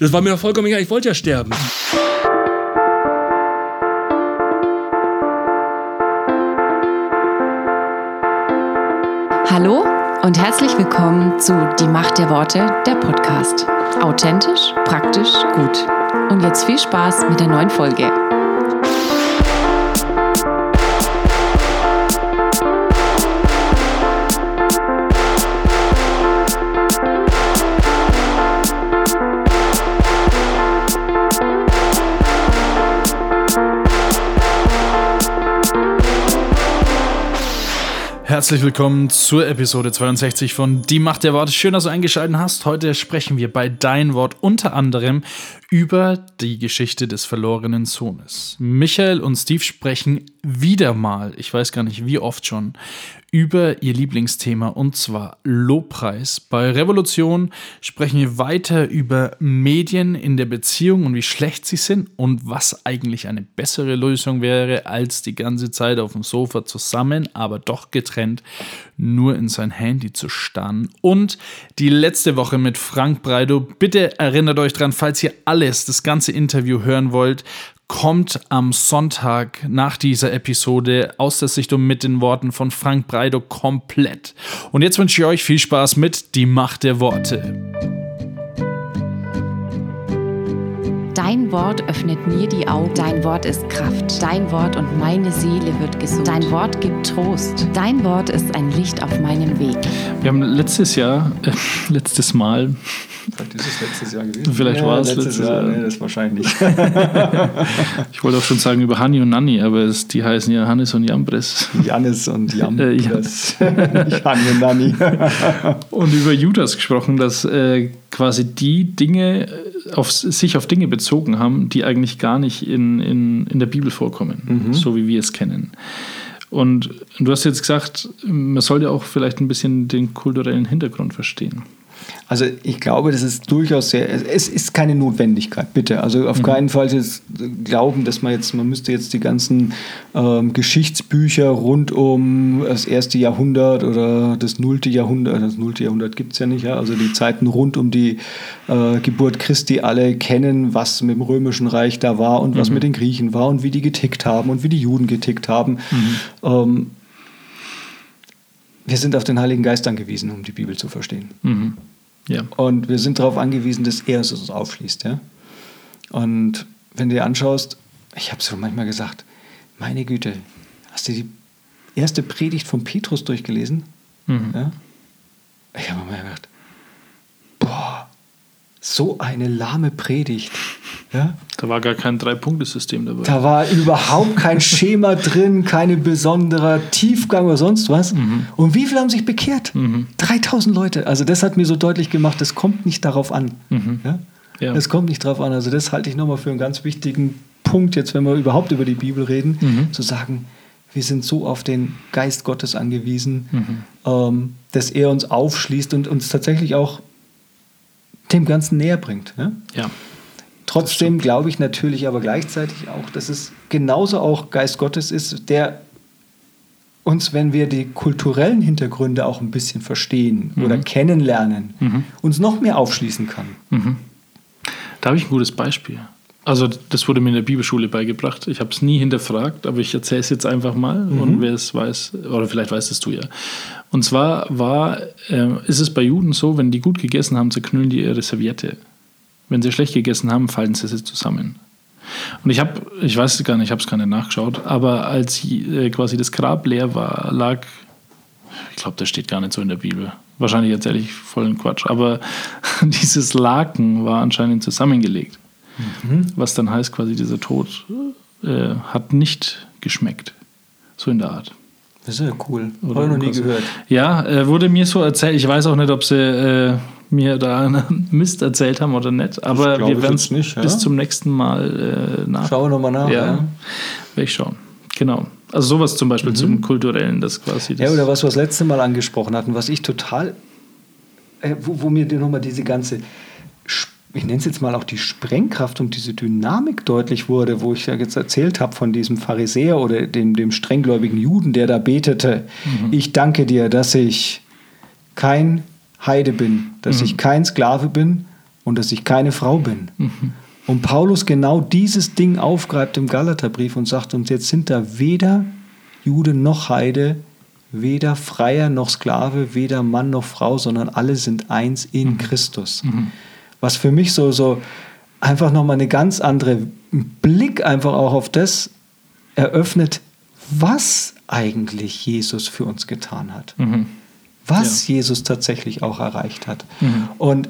Das war mir doch vollkommen egal, ich wollte ja sterben. Hallo und herzlich willkommen zu Die Macht der Worte, der Podcast. Authentisch, praktisch, gut. Und jetzt viel Spaß mit der neuen Folge. Herzlich willkommen zur Episode 62 von Die Macht der Worte. Schön, dass du eingeschaltet hast. Heute sprechen wir bei Dein Wort unter anderem über die Geschichte des verlorenen Sohnes. Michael und Steve sprechen wieder mal, ich weiß gar nicht wie oft schon, über ihr Lieblingsthema und zwar Lobpreis. Bei Revolution sprechen wir weiter über Medien in der Beziehung und wie schlecht sie sind und was eigentlich eine bessere Lösung wäre, als die ganze Zeit auf dem Sofa zusammen, aber doch getrennt, nur in sein Handy zu starren. Und die letzte Woche mit Frank Breido. Bitte erinnert euch dran, falls ihr alles, das ganze Interview hören wollt, kommt am Sonntag nach dieser Episode aus der Sichtung mit den Worten von Frank Breido komplett. Und jetzt wünsche ich euch viel Spaß mit Die Macht der Worte. Dein Wort öffnet mir die Augen. Dein Wort ist Kraft. Dein Wort und meine Seele wird gesund. Dein Wort gibt Trost. Dein Wort ist ein Licht auf meinem Weg. Wir haben letztes Jahr, äh, letztes Mal, Vielleicht ist es letztes Jahr gewesen. Vielleicht ja, war es letztes, letztes Jahr. Jahr. Nee, das wahrscheinlich. ich wollte auch schon sagen über Hanni und Nanni, aber es, die heißen ja Hannes und Jambres. Janis und. Äh, ja. Das, nicht Hanni und Nanni. Und über Judas gesprochen, dass äh, quasi die Dinge äh, auf, sich auf Dinge bezogen haben, die eigentlich gar nicht in, in, in der Bibel vorkommen, so wie wir es kennen. Und du hast jetzt gesagt, man sollte auch vielleicht ein bisschen den kulturellen Hintergrund verstehen. Also ich glaube, das ist durchaus sehr, es ist keine Notwendigkeit, bitte. Also auf keinen Fall glauben, dass man jetzt, man müsste jetzt die ganzen ähm, Geschichtsbücher rund um das erste Jahrhundert oder das nullte Jahrhundert, das nullte Jahrhundert gibt es ja nicht, ja, also die Zeiten rund um die äh, Geburt Christi alle kennen, was mit dem Römischen Reich da war und was mit den Griechen war und wie die getickt haben und wie die Juden getickt haben. Ähm, wir sind auf den Heiligen Geist angewiesen, um die Bibel zu verstehen. Mhm. Ja. Und wir sind darauf angewiesen, dass er es uns aufschließt. Ja? Und wenn du dir anschaust, ich habe es schon manchmal gesagt, meine Güte, hast du die erste Predigt von Petrus durchgelesen? Mhm. Ja? Ich habe mir gedacht, boah, so eine lahme Predigt. Ja? Da war gar kein Drei-Punkte-System dabei. Da war überhaupt kein Schema drin, keine besonderer Tiefgang oder sonst was. Und wie viele haben sich bekehrt? 3000 Leute. Also das hat mir so deutlich gemacht, das kommt nicht darauf an. Ja? Ja. Das kommt nicht darauf an. Also das halte ich nochmal für einen ganz wichtigen Punkt, jetzt wenn wir überhaupt über die Bibel reden, zu sagen, wir sind so auf den Geist Gottes angewiesen, ähm, dass er uns aufschließt und uns tatsächlich auch dem Ganzen näher bringt. Ja? ja. Trotzdem glaube ich natürlich aber gleichzeitig auch, dass es genauso auch Geist Gottes ist, der uns, wenn wir die kulturellen Hintergründe auch ein bisschen verstehen oder kennenlernen, uns noch mehr aufschließen kann. Da habe ich ein gutes Beispiel. Also das wurde mir in der Bibelschule beigebracht. Ich habe es nie hinterfragt, aber ich erzähle es jetzt einfach mal und wer es weiß, oder vielleicht weißt es du ja. Und zwar war, äh, ist es bei Juden so, wenn die gut gegessen haben, zerknüllen die ihre Serviette. Wenn sie schlecht gegessen haben, falten sie sie zusammen. Und ich habe, ich weiß es gar nicht, ich habe es gar nicht nachgeschaut, aber als äh, quasi das Grab leer war, lag, ich glaube, das steht gar nicht so in der Bibel. Wahrscheinlich erzähle ich vollen Quatsch, aber dieses Laken war anscheinend zusammengelegt. Was dann heißt, quasi dieser Tod äh, hat nicht geschmeckt. So in der Art. Das ist ja cool. Oder Habe noch nie gehört. Ja, äh, wurde mir so erzählt. Ich weiß auch nicht, ob sie äh, mir da einen Mist erzählt haben oder nicht. Aber wir werden es ja. bis zum nächsten Mal äh, nach. Schauen wir nochmal nach. Ja, Ja. werde ich schauen. Genau. Also sowas zum Beispiel zum Kulturellen, das quasi. Das Ja, oder was wir das letzte Mal angesprochen hatten, was ich total, äh, wo, wo mir nochmal diese ganze, ich nenne es jetzt mal auch die Sprengkraft und diese Dynamik deutlich wurde, wo ich ja jetzt erzählt habe von diesem Pharisäer oder dem, dem strenggläubigen Juden, der da betete, ich danke dir, dass ich kein Heide bin, dass ich kein Sklave bin, und dass ich keine Frau bin. Und Paulus genau dieses Ding aufgreift im Galaterbrief und sagt uns, jetzt sind da weder Jude noch Heide, weder Freier noch Sklave, weder Mann noch Frau, sondern alle sind eins in Christus. Was für mich so, so einfach nochmal eine ganz andere Blick einfach auch auf das eröffnet, was eigentlich Jesus für uns getan hat. Was Jesus tatsächlich auch erreicht hat. Und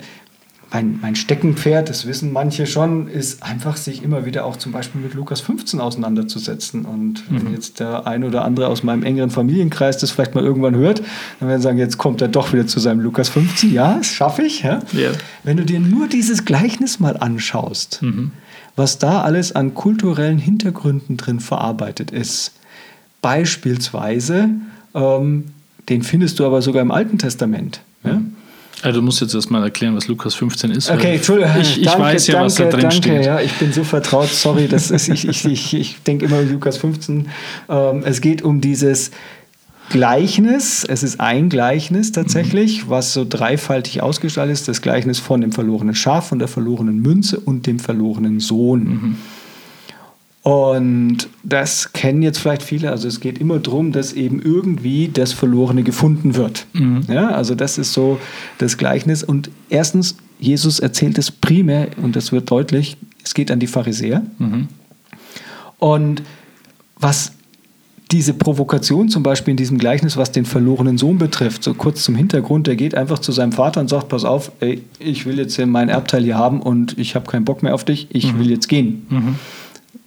mein, mein Steckenpferd, das wissen manche schon, ist einfach sich immer wieder auch zum Beispiel mit Lukas 15 auseinanderzusetzen. Und wenn jetzt der ein oder andere aus meinem engeren Familienkreis das vielleicht mal irgendwann hört, dann werden sie sagen, jetzt kommt er doch wieder zu seinem Lukas 15. Ja, das schaffe ich. Ja? Ja. Wenn du dir nur dieses Gleichnis mal anschaust, was da alles an kulturellen Hintergründen drin verarbeitet ist, beispielsweise, ähm, den findest du aber sogar im Alten Testament. Ja? Also du musst jetzt erstmal erklären, was Lukas 15 ist. Okay, Entschuldigung. Ich, ich danke, weiß ja, danke, was da drin danke, steht. Ja, ich bin so vertraut. Sorry, das ist, ich, ich, ich, ich denke immer Lukas 15. Ähm, es geht um dieses Gleichnis. Es ist ein Gleichnis tatsächlich, was so dreifaltig ausgestaltet ist. Das Gleichnis von dem verlorenen Schaf, von der verlorenen Münze und dem verlorenen Sohn. Und das kennen jetzt vielleicht viele. Also es geht immer darum, dass eben irgendwie das Verlorene gefunden wird. Ja, also das ist so das Gleichnis. Und erstens, Jesus erzählt es primär, und das wird deutlich, es geht an die Pharisäer. Und was diese Provokation zum Beispiel in diesem Gleichnis, was den verlorenen Sohn betrifft, so kurz zum Hintergrund, der geht einfach zu seinem Vater und sagt, pass auf, ey, ich will jetzt hier mein Erbteil hier haben und ich habe keinen Bock mehr auf dich, ich will jetzt gehen.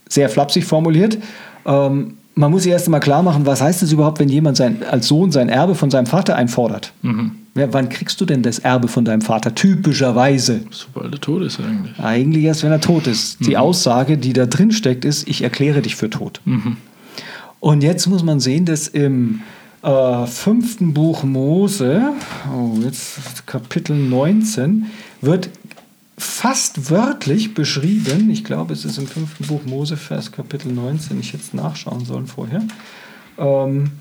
Sehr flapsig formuliert. Ähm, man muss sich erst einmal klar machen, was heißt es überhaupt, wenn jemand sein, als Sohn sein Erbe von seinem Vater einfordert? Ja, wann kriegst du denn das Erbe von deinem Vater? Typischerweise. Sobald er tot ist eigentlich. Eigentlich erst, wenn er tot ist. Die Aussage, die da drin steckt, ist, ich erkläre dich für tot. Und jetzt muss man sehen, dass im äh, fünften Buch Mose, oh, jetzt Kapitel 19, wird fast wörtlich beschrieben, ich glaube, es ist im fünften Buch Mose, Vers Kapitel 19, ich hätte es nachschauen sollen vorher. Ähm,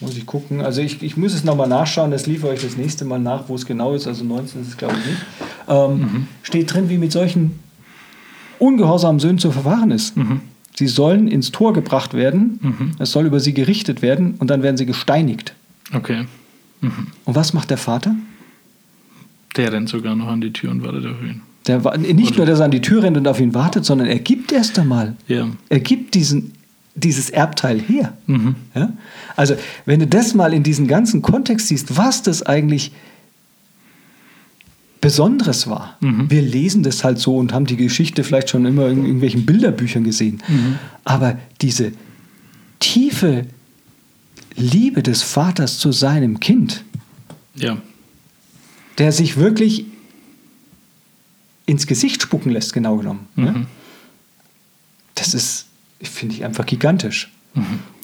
muss ich gucken. Also ich, ich muss es nochmal nachschauen, das liefere ich das nächste Mal nach, wo es genau ist. Also 19 ist es, glaube ich, nicht. Ähm, Steht drin, wie mit solchen ungehorsamen Söhnen zu verfahren ist. Sie sollen ins Tor gebracht werden, es soll über sie gerichtet werden und dann werden sie gesteinigt. Okay. Und was macht der Vater? Der rennt sogar noch an die Tür und wartet auf ihn. Der, nicht nur, dass er an die Tür rennt und auf ihn wartet, sondern er gibt erst einmal. Ja. Er gibt diesen, dieses Erbteil her. Ja? Also, wenn du das mal in diesen ganzen Kontext siehst, was das eigentlich Besonderes war. Wir lesen das halt so und haben die Geschichte vielleicht schon immer in irgendwelchen Bilderbüchern gesehen. Aber diese tiefe Liebe des Vaters zu seinem Kind, Ja. Der sich wirklich ins Gesicht spucken lässt, genau genommen. Ne? Das ist, finde ich, einfach gigantisch.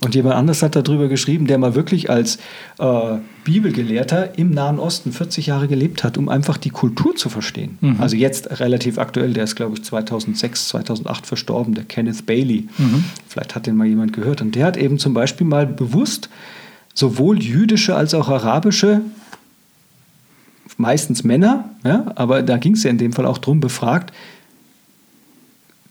Und jemand anders hat darüber geschrieben, der mal wirklich als äh, Bibelgelehrter im Nahen Osten 40 Jahre gelebt hat, um einfach die Kultur zu verstehen. Also jetzt relativ aktuell, der ist, glaube ich, 2006, 2008 verstorben, der Kenneth Bailey. Vielleicht hat den mal jemand gehört. Und der hat eben zum Beispiel mal bewusst sowohl jüdische als auch arabische meistens Männer, ja, aber da ging es ja in dem Fall auch drum, befragt,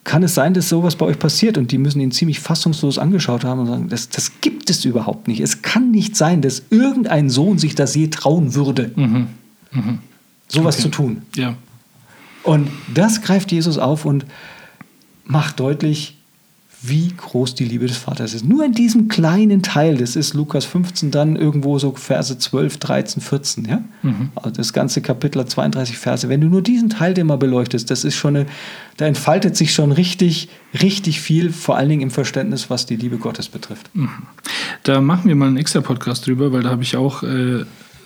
kann es sein, dass sowas bei euch passiert? Und die müssen ihn ziemlich fassungslos angeschaut haben und sagen, das, das gibt es überhaupt nicht. Es kann nicht sein, dass irgendein Sohn sich das je trauen würde, sowas Okay. zu tun. Ja. Und das greift Jesus auf und macht deutlich, wie groß die Liebe des Vaters ist. Nur in diesem kleinen Teil, das ist Lukas 15, dann irgendwo so Verse 12, 13, 14. Ja? Also das ganze Kapitel hat 32 Verse. Wenn du nur diesen Teil dir mal beleuchtest, das ist schon eine, da entfaltet sich schon richtig, richtig viel, vor allen Dingen im Verständnis, was die Liebe Gottes betrifft. Da machen wir mal einen extra Podcast drüber, weil da habe ich auch äh,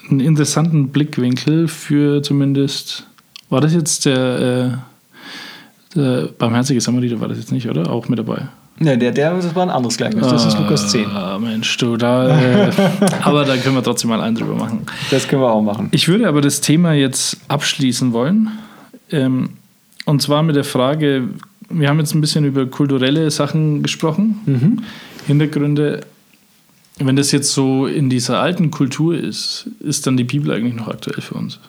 einen interessanten Blickwinkel für zumindest. War das jetzt der, äh, der barmherzige Samariter? War das jetzt nicht, oder? Auch mit dabei. Ne, der, der, das war ein anderes Gleichnis. Das ist Lukas 10. Ah, Mensch, du, da. Äh, aber da können wir trotzdem mal einen drüber machen. Das können wir auch machen. Ich würde aber das Thema jetzt abschließen wollen. Ähm, und zwar mit der Frage: Wir haben jetzt ein bisschen über kulturelle Sachen gesprochen, Hintergründe. Wenn das jetzt so in dieser alten Kultur ist, ist dann die Bibel eigentlich noch aktuell für uns?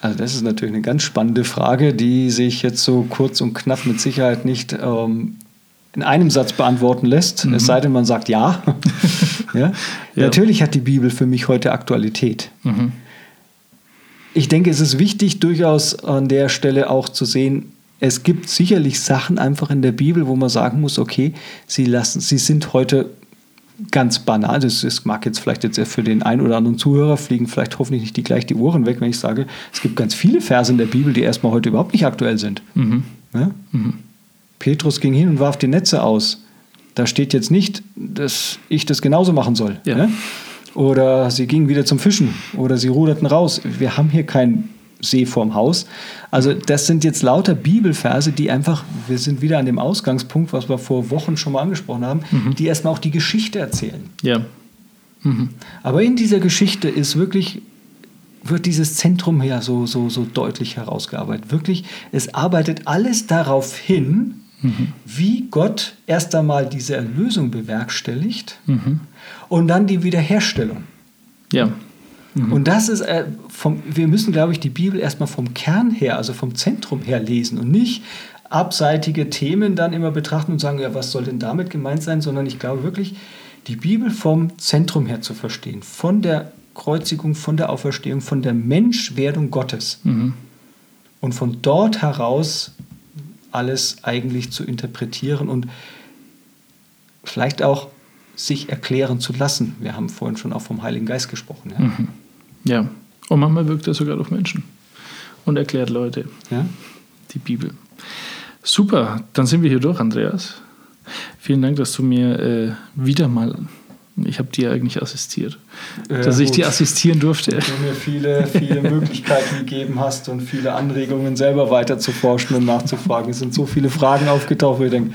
Also das ist natürlich eine ganz spannende Frage, die sich jetzt so kurz und knapp mit Sicherheit nicht ähm, in einem Satz beantworten lässt, mhm. es sei denn, man sagt ja. ja? ja. Natürlich hat die Bibel für mich heute Aktualität. Mhm. Ich denke, es ist wichtig, durchaus an der Stelle auch zu sehen, es gibt sicherlich Sachen einfach in der Bibel, wo man sagen muss, okay, sie, lassen, sie sind heute ganz banal. Das, das mag jetzt vielleicht jetzt für den einen oder anderen Zuhörer fliegen vielleicht hoffentlich nicht die gleich die Ohren weg, wenn ich sage, es gibt ganz viele Verse in der Bibel, die erstmal heute überhaupt nicht aktuell sind. Mhm. Ja? Petrus ging hin und warf die Netze aus. Da steht jetzt nicht, dass ich das genauso machen soll. Ja. Ne? Oder sie gingen wieder zum Fischen oder sie ruderten raus. Wir haben hier kein See vorm Haus. Also das sind jetzt lauter Bibelverse, die einfach, wir sind wieder an dem Ausgangspunkt, was wir vor Wochen schon mal angesprochen haben, mhm. die erstmal auch die Geschichte erzählen. Ja. Mhm. Aber in dieser Geschichte ist wirklich wird dieses Zentrum ja so, so, so deutlich herausgearbeitet. Wirklich, es arbeitet alles darauf hin, mhm. wie Gott erst einmal diese Erlösung bewerkstelligt mhm. und dann die Wiederherstellung. Ja. Mhm. Und das ist, äh, vom, wir müssen, glaube ich, die Bibel erstmal vom Kern her, also vom Zentrum her lesen und nicht abseitige Themen dann immer betrachten und sagen, ja, was soll denn damit gemeint sein, sondern ich glaube wirklich, die Bibel vom Zentrum her zu verstehen, von der Kreuzigung, von der Auferstehung, von der Menschwerdung Gottes. Mhm. Und von dort heraus alles eigentlich zu interpretieren und vielleicht auch sich erklären zu lassen. Wir haben vorhin schon auch vom Heiligen Geist gesprochen. Ja, mhm. ja. und manchmal wirkt er sogar auf Menschen und erklärt Leute ja? die Bibel. Super, dann sind wir hier durch, Andreas. Vielen Dank, dass du mir äh, wieder mal ich habe dir eigentlich assistiert. Ja, dass ich dir assistieren durfte. Dass du mir viele, viele Möglichkeiten gegeben hast und viele Anregungen, selber weiter zu forschen und nachzufragen. Es sind so viele Fragen aufgetaucht, wo ich denke,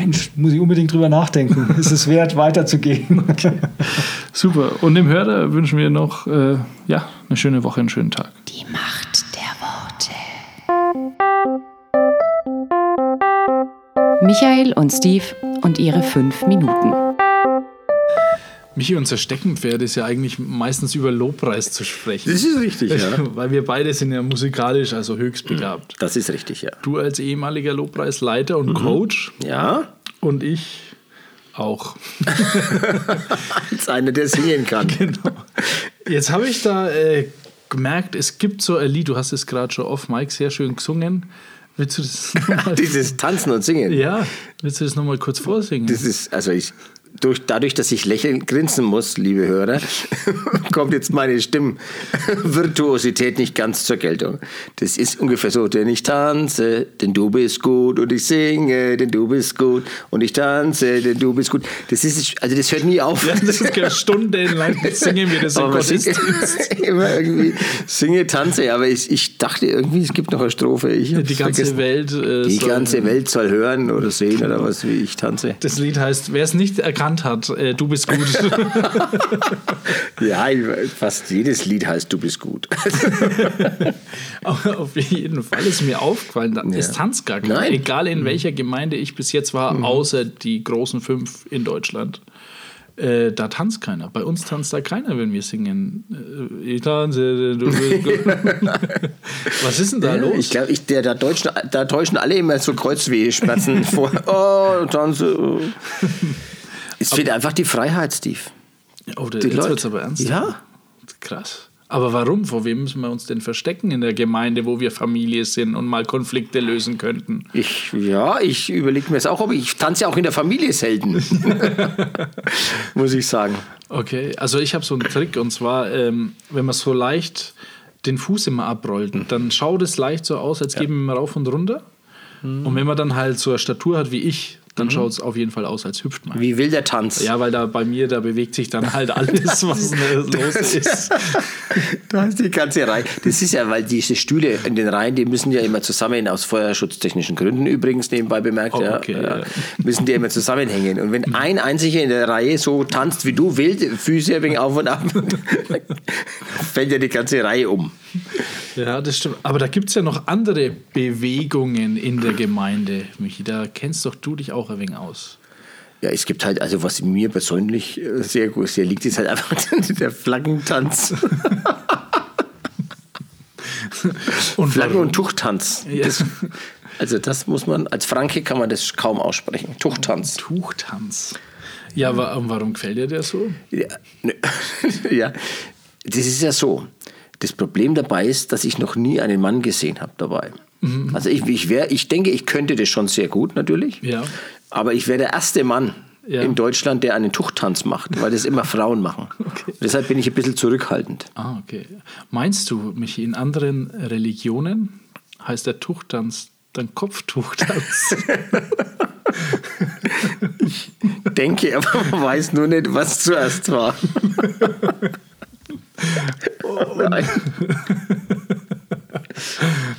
Mensch, muss ich unbedingt drüber nachdenken. ist es wert, weiterzugehen? Okay. Super. Und dem Hörer wünschen wir noch äh, ja, eine schöne Woche, einen schönen Tag. Die Macht der Worte. Michael und Steve und ihre fünf Minuten. Michi, unser Steckenpferd ist ja eigentlich meistens über Lobpreis zu sprechen. Das ist richtig, ja. Weil wir beide sind ja musikalisch, also höchst begabt. Das ist richtig, ja. Du als ehemaliger Lobpreisleiter und mhm. Coach. Ja. Und ich auch. als einer, der singen kann. Genau. Jetzt habe ich da äh, gemerkt, es gibt so ein Lied, du hast es gerade schon off Mike sehr schön gesungen. Willst du das nochmal? Dieses Tanzen und Singen. Ja, willst du das nochmal kurz vorsingen? Das ist, also ich, durch, dadurch, dass ich lächeln, grinsen muss, liebe Hörer, kommt jetzt meine Stimmvirtuosität nicht ganz zur Geltung. Das ist ungefähr so, denn ich tanze, denn du bist gut und ich singe, denn du bist gut und ich tanze, denn du bist gut. Das ist, also das hört nie auf. Ja, das ist stundenlang singen wir das im Gottesdienst. Immer irgendwie singe, tanze, aber ich, ich dachte irgendwie, es gibt noch eine Strophe. Ich die ganze vergessen. Welt äh, Die ganze Welt soll hören oder sehen oder was, wie ich tanze. Das Lied heißt, wer es nicht erkannt erkannt hat, äh, du bist gut. ja, fast jedes Lied heißt Du bist gut. Auf jeden Fall ist mir aufgefallen, ja. es tanzt gar keiner. Egal in welcher Gemeinde ich bis jetzt war, mhm. außer die großen fünf in Deutschland. Äh, da tanzt keiner. Bei uns tanzt da keiner, wenn wir singen. Äh, ich tanze, du bist gut. Was ist denn da los? Ich glaube, da, täuschen, da täuschen alle immer so Kreuzwehschmerzen vor. Oh, tanze. Oh. Es fehlt einfach die Freiheit, Steve. Oh, die jetzt wird aber ernst. Ja. Krass. Aber warum? Vor wem müssen wir uns denn verstecken in der Gemeinde, wo wir Familie sind und mal Konflikte lösen könnten? Ich, ja, ich überlege mir es auch, aber ich tanze ja auch in der Familie selten. Muss ich sagen. Okay, also ich habe so einen Trick und zwar, ähm, wenn man so leicht den Fuß immer abrollt, mhm. dann schaut es leicht so aus, als ja. geben wir rauf und runter. Mhm. Und wenn man dann halt so eine Statur hat wie ich, dann mhm. schaut es auf jeden Fall aus, als hüpft man. Wie will der Tanz? Ja, weil da bei mir, da bewegt sich dann halt alles, was los ist. da ist die ganze Reihe. Das ist ja, weil diese Stühle in den Reihen, die müssen ja immer zusammen, aus feuerschutztechnischen Gründen übrigens nebenbei bemerkt, oh, okay, ja, ja, müssen die immer zusammenhängen. Und wenn ein einziger in der Reihe so tanzt wie du, wild, Füße wenig auf und ab, fällt ja die ganze Reihe um. Ja, das stimmt. Aber da gibt es ja noch andere Bewegungen in der Gemeinde, Michi. Da kennst doch du dich auch ein wenig aus. Ja, es gibt halt, also was mir persönlich äh, sehr gut sehr liegt, ist halt einfach der Flaggentanz. Und Flaggen- und Tuchtanz. Ja. Das, also das muss man, als Franke kann man das kaum aussprechen. Tuchtanz. Tuchtanz. Ja, warum gefällt dir der so? Ja, ne, ja, das ist ja so. Das Problem dabei ist, dass ich noch nie einen Mann gesehen habe dabei. Mhm. Also ich, ich, wär, ich denke, ich könnte das schon sehr gut natürlich. Ja. Aber ich wäre der erste Mann Ja. in Deutschland, der einen Tuchtanz macht, weil das immer Frauen machen. Deshalb bin ich ein bisschen zurückhaltend. Ah, okay. Meinst du, Michi, in anderen Religionen heißt der Tuchtanz dann Kopftuchtanz? Denke, aber man weiß nur nicht, was zuerst war. Nein.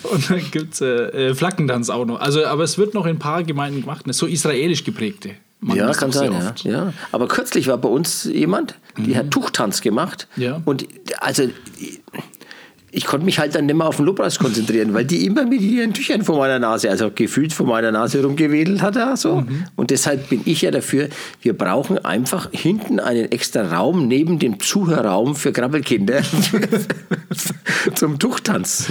Und dann gibt es äh, äh, Flaggentanz auch noch. Also, aber es wird noch in ein paar Gemeinden gemacht, ne? so israelisch geprägte. machen Ja, kann sein, ja. ja. Aber kürzlich war bei uns jemand, die hat Tuchtanz gemacht. Ja. Und also ich konnte mich halt dann nicht mehr auf den Lobpreis konzentrieren, weil die immer mit ihren Tüchern vor meiner Nase, also gefühlt vor meiner Nase rumgewedelt hat. er So. Und deshalb bin ich ja dafür, wir brauchen einfach hinten einen extra Raum neben dem Zuhörraum für Krabbelkinder zum Tuchtanz.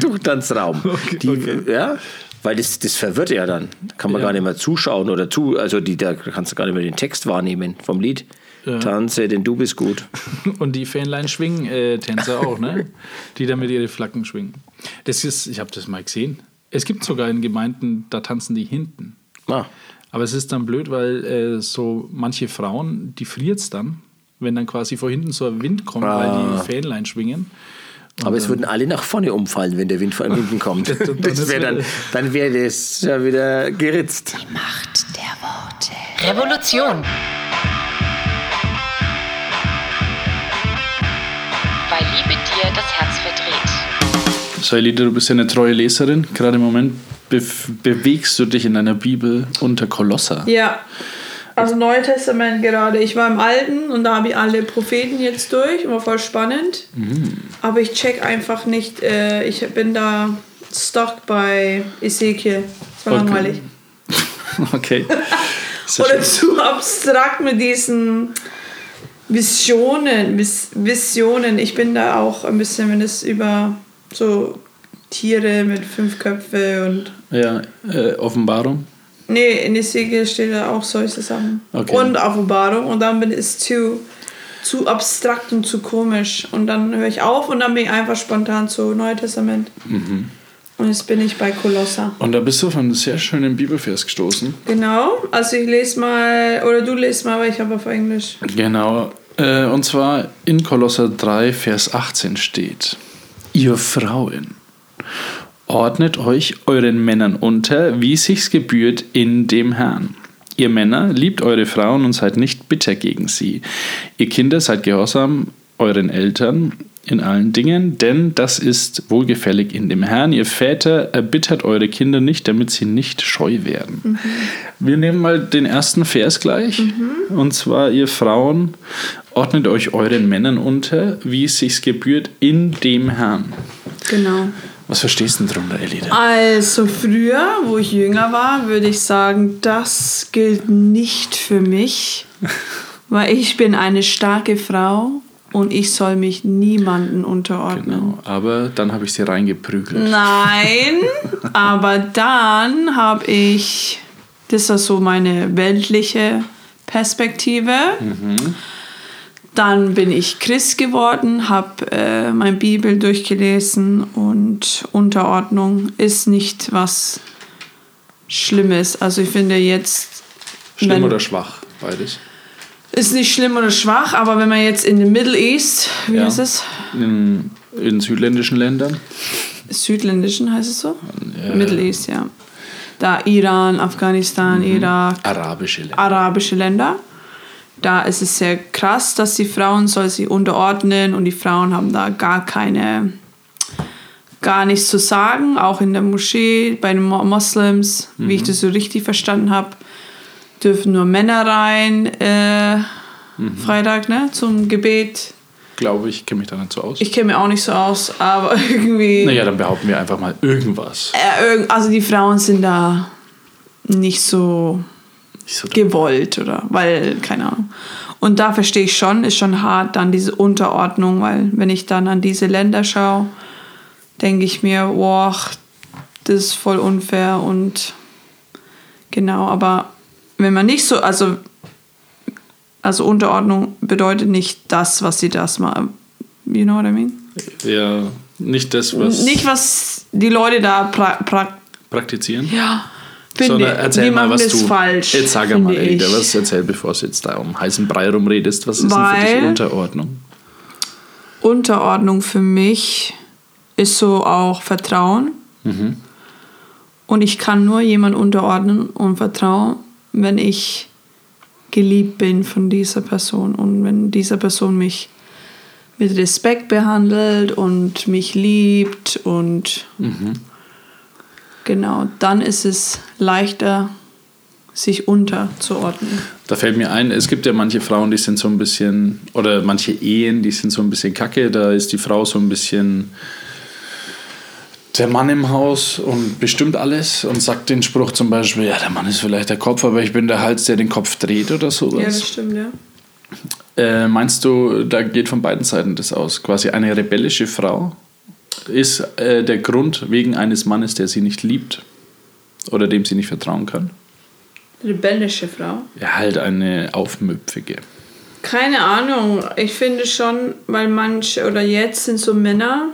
Tuchtanzraum. Die, Ja, weil das, das verwirrt ja dann. Kann man Ja. gar nicht mehr zuschauen oder zu, also die, da kannst du gar nicht mehr den Text wahrnehmen vom Lied. Tanze, denn du bist gut. Und die Fähnlein-Schwing-Tänzer auch, ne? Die damit ihre Flaggen schwingen. Das ist, ich habe das mal gesehen. Es gibt sogar in Gemeinden, da tanzen die hinten. Ah. Aber es ist dann blöd, weil äh, so manche Frauen, die friert es dann, wenn dann quasi vor hinten so ein Wind kommt, weil Ah. die Fähnlein schwingen. Aber es würden alle nach vorne umfallen, wenn der Wind von hinten kommt. dann Das wär dann dann wäre das ja wieder geritzt. Macht der Worte. Revolution. Das Herz verdreht. So, Elite, du bist ja eine treue Leserin. Gerade im Moment bef- bewegst du dich in deiner Bibel unter Kolosser. Ja. Also Neue Testament gerade. Ich war im Alten und da habe ich alle Propheten jetzt durch. War voll spannend. Aber ich check einfach nicht. Äh, ich bin da stuck bei Ezekiel. Das war Okay. langweilig. Okay. Oder zu abstrakt mit diesen Visionen. Vis Visionen. Ich bin da auch ein bisschen, wenn es über so Tiere mit fünf Köpfe und Ja, äh, Offenbarung. Nee, in Ezekiel steht da auch solche Sachen. Okay. Und Offenbarung. Und dann bin es zu, zu abstrakt und zu komisch. Und dann höre ich auf und dann bin ich einfach spontan zu Neue Testament. Mhm. Und jetzt bin ich bei Kolosser. Und da bist du auf einen sehr schönen Bibelvers gestoßen. Genau. Also ich lese mal, oder du lest mal, weil ich habe auf Englisch. Genau. Äh, und zwar in Kolosser 3, Vers 18 steht: Ihr Frauen, ordnet euch euren Männern unter, wie sich's gebührt in dem Herrn. Ihr Männer, liebt eure Frauen und seid nicht bitter gegen sie. Ihr Kinder, seid gehorsam euren Eltern in allen Dingen, denn das ist wohlgefällig in dem Herrn. Ihr Väter, erbittert eure Kinder nicht, damit sie nicht scheu werden. Wir nehmen mal den ersten Vers gleich. Und zwar, ihr Frauen, ordnet euch euren Männern unter, wie es sich gebührt in dem Herrn. Genau. Was verstehst du denn darunter, Elida? Also früher, wo ich jünger war, würde ich sagen, das gilt nicht für mich, weil ich bin eine starke Frau und ich soll mich niemanden unterordnen. Genau. Aber dann habe ich sie reingeprügelt. Nein, aber dann habe ich, das ist so meine weltliche Perspektive. Dann bin ich Christ geworden, habe äh, meine Bibel durchgelesen und Unterordnung ist nicht was Schlimmes. Also ich finde jetzt Schlimm oder schwach? Beides. ist nicht schlimm oder schwach, aber wenn man jetzt in den Middle East, wie Ja. heißt es? In, in südländischen Ländern. Südländischen heißt es so? Ja. Middle East, ja. Da Iran, Afghanistan, Irak, Arabische Länder. arabische Länder. Da ist es sehr krass, dass die Frauen soll sie unterordnen und die Frauen haben da gar keine, gar nichts zu sagen. Auch in der Moschee bei den Mo- Moslems, wie ich das so richtig verstanden habe, dürfen nur Männer rein äh, Freitag ne, zum Gebet. Glaube ich, kenne mich da nicht so aus. Ich kenne mich auch nicht so aus, aber irgendwie. naja, dann behaupten wir einfach mal irgendwas. Äh, irgend- also die Frauen sind da nicht so so gewollt oder weil, keine Ahnung. Und da verstehe ich schon, ist schon hart dann diese Unterordnung, weil wenn ich dann an diese Länder schaue, denke ich mir, boah, das ist voll unfair und genau, aber wenn man nicht so, also, also Unterordnung bedeutet nicht das, was sie das mal, you know what I mean? Ja, nicht das, was Nicht, was die Leute da pra, pra, praktizieren. ja, finde Sondern erzähl mal, was das du. falsch. Jetzt sag mal, ich. was erzähl, bevor du jetzt da um heißen Brei rumredest. Was ist denn für Weil- dich Unterordnung? Unterordnung für mich ist so auch Vertrauen. Mhm. Und ich kann nur jemand unterordnen und vertrauen, wenn ich geliebt bin von dieser Person und wenn diese Person mich mit Respekt behandelt und mich liebt und Mhm. Genau, dann ist es leichter, sich unterzuordnen. Da fällt mir ein, es gibt ja manche Frauen, die sind so ein bisschen, oder manche Ehen, die sind so ein bisschen kacke. Da ist die Frau so ein bisschen der Mann im Haus und bestimmt alles und sagt den Spruch zum Beispiel, ja, der Mann ist vielleicht der Kopf, aber ich bin der Hals, der den Kopf dreht oder sowas. stimmt, ja. Äh, meinst du, da geht von beiden Seiten das aus? Quasi eine rebellische Frau ist äh, der Grund wegen eines Mannes, der sie nicht liebt oder dem sie nicht vertrauen kann? Rebellische Frau. Ja, halt eine aufmüpfige. Keine Ahnung. Ich finde schon, weil manche oder jetzt sind so Männer.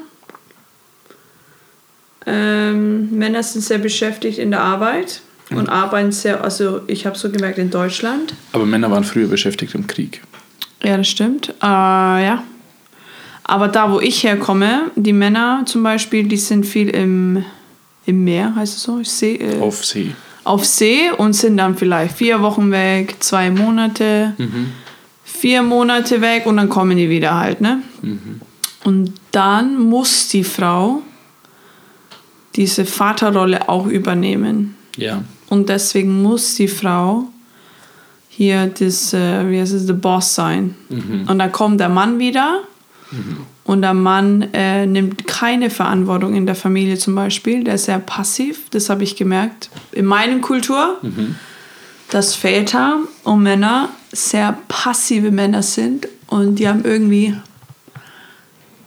Ähm, Männer sind sehr beschäftigt in der Arbeit und arbeiten sehr, also ich habe so gemerkt in Deutschland. Aber Männer waren früher beschäftigt im Krieg. Ja, das stimmt. Äh, ja. Aber da, wo ich herkomme, die Männer zum Beispiel, die sind viel im, im Meer, heißt es so? Ich sehe, äh, Auf See. auf See und sind dann vielleicht vier Wochen weg, zwei Monate, vier Monate weg und dann kommen die wieder halt, ne? Und dann muss die Frau diese Vaterrolle auch übernehmen. Ja. Und deswegen muss die Frau hier das, äh, wie heißt es, the Boss sein. Und dann kommt der Mann wieder und der Mann äh, nimmt keine Verantwortung in der Familie zum Beispiel. Der ist sehr passiv, das habe ich gemerkt. In meiner Kultur, dass Väter und Männer sehr passive Männer sind und die haben irgendwie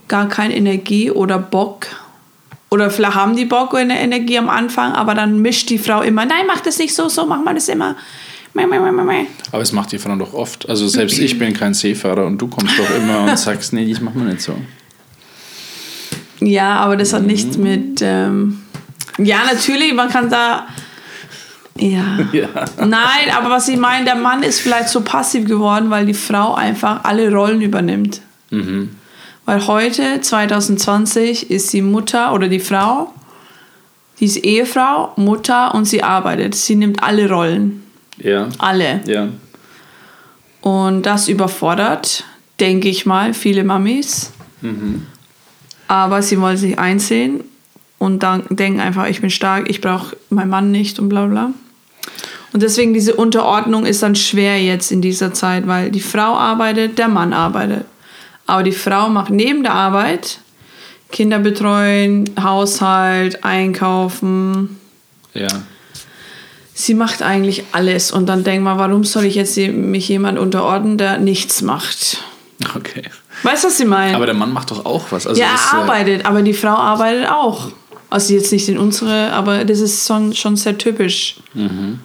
gar keine Energie oder Bock. Oder vielleicht haben die Bock oder Energie am Anfang, aber dann mischt die Frau immer, nein, mach das nicht so, so, mach mal das immer. Aber es macht die Frau doch oft. Also selbst ich bin kein Seefahrer und du kommst doch immer und sagst, nee, das machen wir nicht so. Ja, aber das hat nichts mit. Ähm, ja, natürlich, man kann da. Ja. Ja. Nein, aber was ich meine, der Mann ist vielleicht so passiv geworden, weil die Frau einfach alle Rollen übernimmt. Weil heute, 2020, ist die Mutter oder die Frau, die ist Ehefrau, Mutter und sie arbeitet. Sie nimmt alle Rollen. Ja. Alle. Ja. Und das überfordert, denke ich mal, viele Mamis. Aber sie wollen sich einsehen und dann denken einfach, ich bin stark, ich brauche meinen Mann nicht und bla bla. Und deswegen diese Unterordnung ist dann schwer jetzt in dieser Zeit, weil die Frau arbeitet, der Mann arbeitet. Aber die Frau macht neben der Arbeit Kinder betreuen, Haushalt, einkaufen, Ja. Sie macht eigentlich alles und dann denkt man, warum soll ich jetzt mich jemand unterordnen, der nichts macht? Okay. Weißt du, was ich meine? Aber der Mann macht doch auch was. Also ja, das, er äh, arbeitet, aber die Frau arbeitet auch. Also jetzt nicht in unsere, aber das ist schon, schon sehr typisch. Mhm.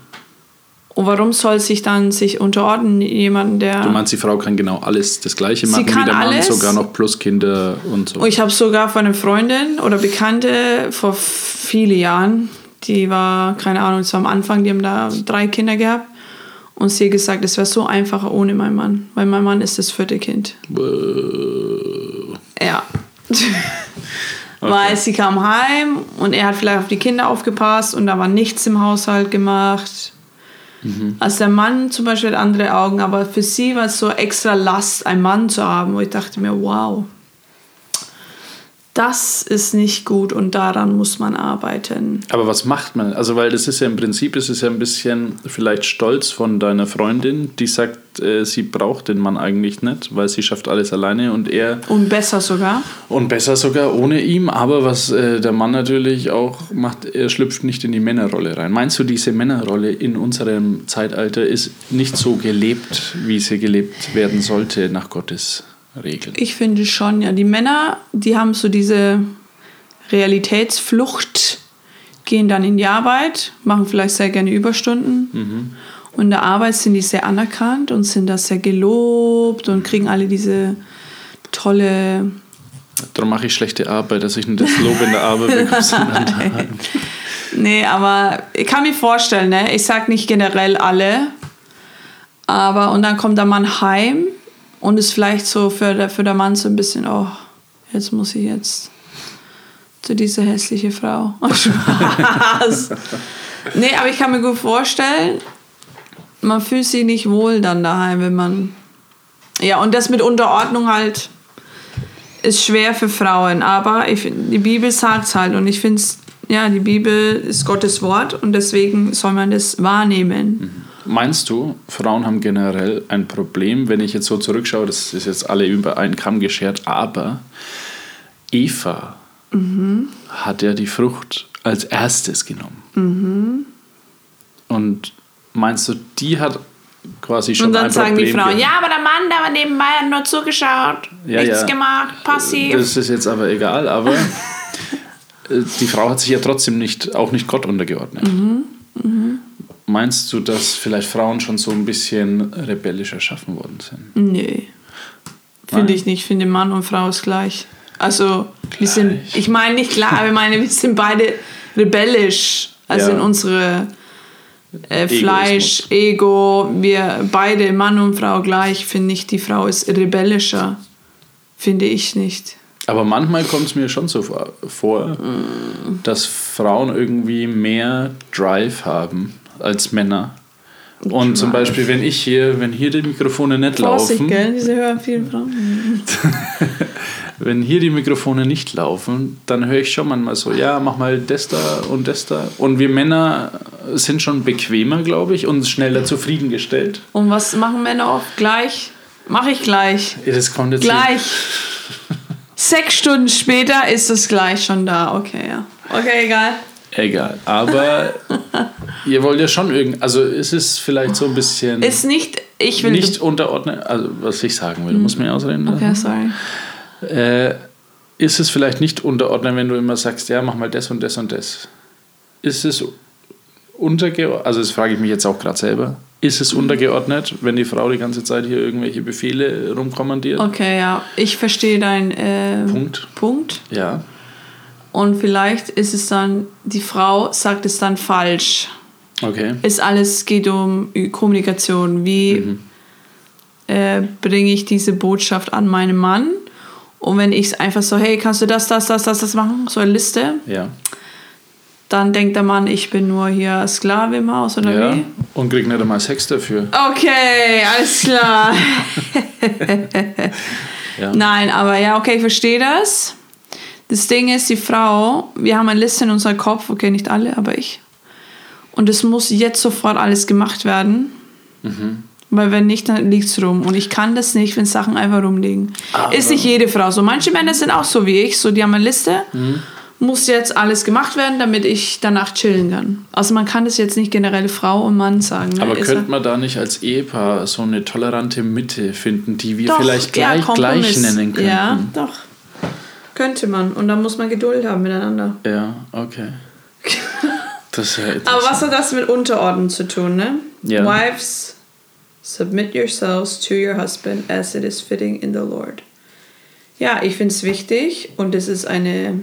Und warum soll sich dann sich unterordnen jemanden, der... Du meinst, die Frau kann genau alles das Gleiche Sie machen kann wie der Mann, alles. sogar noch plus Kinder und so. Und ich habe sogar von einer Freundin oder Bekannte vor vielen Jahren, die war, keine Ahnung, es war am Anfang, die haben da drei Kinder gehabt. Und sie hat gesagt, es wäre so einfacher ohne meinen Mann, weil mein Mann ist das vierte Kind. Ja. Weil sie kam heim und er hat vielleicht auf die Kinder aufgepasst und da war nichts im Haushalt gemacht. Also der Mann zum Beispiel hat andere Augen, aber für sie war es so extra Last, einen Mann zu haben, wo ich dachte mir, wow. Das ist nicht gut und daran muss man arbeiten. Aber was macht man? Also, weil das ist ja im Prinzip, ist es ja ein bisschen vielleicht Stolz von deiner Freundin, die sagt, äh, sie braucht den Mann eigentlich nicht, weil sie schafft alles alleine und er. Und besser sogar. Und besser sogar ohne ihm. Aber was äh, der Mann natürlich auch macht, er schlüpft nicht in die Männerrolle rein. Meinst du, diese Männerrolle in unserem Zeitalter ist nicht so gelebt, wie sie gelebt werden sollte nach Gottes Regeln? Ich finde schon, ja. Die Männer, die haben so diese Realitätsflucht, gehen dann in die Arbeit, machen vielleicht sehr gerne Überstunden. Und in der Arbeit sind die sehr anerkannt und sind da sehr gelobt und kriegen alle diese tolle. Darum mache ich schlechte Arbeit, dass ich nicht das Lob in der Arbeit bekomme, sondern daheim. Nee, aber ich kann mir vorstellen, ne? ich sag nicht generell alle, aber und dann kommt der Mann heim und ist vielleicht so für, der, für der Mann so ein bisschen, oh, jetzt muss ich jetzt zu dieser hässliche Frau. Oh, Spaß. nee, aber ich kann mir gut vorstellen, man fühlt sich nicht wohl dann daheim, wenn man. Ja, und das mit Unterordnung halt ist schwer für Frauen, aber ich, die Bibel sagt es halt und ich finde es, ja, die Bibel ist Gottes Wort und deswegen soll man das wahrnehmen. Meinst du, Frauen haben generell ein Problem, wenn ich jetzt so zurückschaue, das ist jetzt alle über einen Kamm geschert, aber Eva hat ja die Frucht als erstes genommen. Und meinst du, die hat quasi schon Und dann sagen Problem die Frauen, gehabt? ja, aber der Mann, der war nebenbei, hat nur zugeschaut, Ja, nichts ja. gemacht, passiv. Das ist jetzt aber egal, aber äh, die Frau hat sich ja trotzdem nicht, auch nicht Gott untergeordnet. Mhm, Meinst du, dass vielleicht Frauen schon so ein bisschen rebellisch erschaffen worden sind? Nee. Finde ich nicht. Ich finde Mann und Frau ist gleich. Also, wir sind, ich meine nicht klar, aber ich meine, wir sind beide rebellisch. Also Ja. in unsere äh. Fleisch, Ego, wir beide, Mann und Frau gleich, finde ich, die Frau ist rebellischer. Finde ich nicht. Aber manchmal kommt es mir schon so vor, vor Mm. dass Frauen irgendwie mehr Drive haben als Männer. Und zum Beispiel, wenn ich hier, wenn hier die Mikrofone nicht Vorsicht, laufen, gell? Diese hören vielen Frauen. wenn hier die Mikrofone nicht laufen, dann höre ich schon manchmal so, ja, mach mal das da und das da. Und wir Männer sind schon bequemer, glaube ich, und schneller zufriedengestellt. Und was machen Männer oft? Gleich. Mache ich gleich. Ja, das kommt jetzt Gleich. Sechs Stunden später ist es gleich schon da. Okay, ja. Okay, egal. Egal. Aber ihr wollt ja schon irgendwie, also ist es vielleicht so ein bisschen Ist nicht, ich will. nicht unterordnen, also was ich sagen will, du musst mir ausreden. okay, sorry. Äh, ist es vielleicht nicht unterordnen, wenn du immer sagst, ja, mach mal das und das und das? Ist es untergeordnet, also das frage ich mich jetzt auch gerade selber, ist es untergeordnet, wenn die Frau die ganze Zeit hier irgendwelche Befehle rumkommandiert? Okay, ja. Ich verstehe deinen äh, Punkt. Punkt. Ja. Und vielleicht ist es dann, die Frau sagt es dann falsch. Okay. Ist alles, geht um Kommunikation. Wie äh, bringe ich diese Botschaft an meinen Mann? Und wenn ich einfach so, hey, kannst du das, das, das, das, das machen? So eine Liste. Ja. Dann denkt der Mann, ich bin nur hier Sklave im Haus oder ja. wie? Und kriegt nicht einmal Sex dafür. Okay, alles klar. Ja. Nein, aber ja, okay, ich verstehe das. Das Ding ist, die Frau, wir haben eine Liste in unserem Kopf, okay, nicht alle, aber ich. Und es muss jetzt sofort alles gemacht werden. Weil wenn nicht, dann liegt es rum. Und ich kann das nicht, wenn Sachen einfach rumliegen. ist nicht jede Frau so. Manche Männer sind auch so wie ich, so die haben eine Liste. Muss jetzt alles gemacht werden, damit ich danach chillen kann. Also man kann das jetzt nicht generell Frau und Mann sagen. Ne? Aber Ist könnte man da nicht als Ehepaar so eine tolerante Mitte finden, die wir Doch, vielleicht ja, gleich, gleich Kompromiss. nennen könnten? Ja, doch. Könnte man. Und dann muss man Geduld haben miteinander. Ja, okay. Das ist ja Aber was hat das mit Unterordnen zu tun, ne? Ja. Wives, submit yourselves to your husband as it is fitting in the Lord. Ja, ich finde es wichtig und es ist eine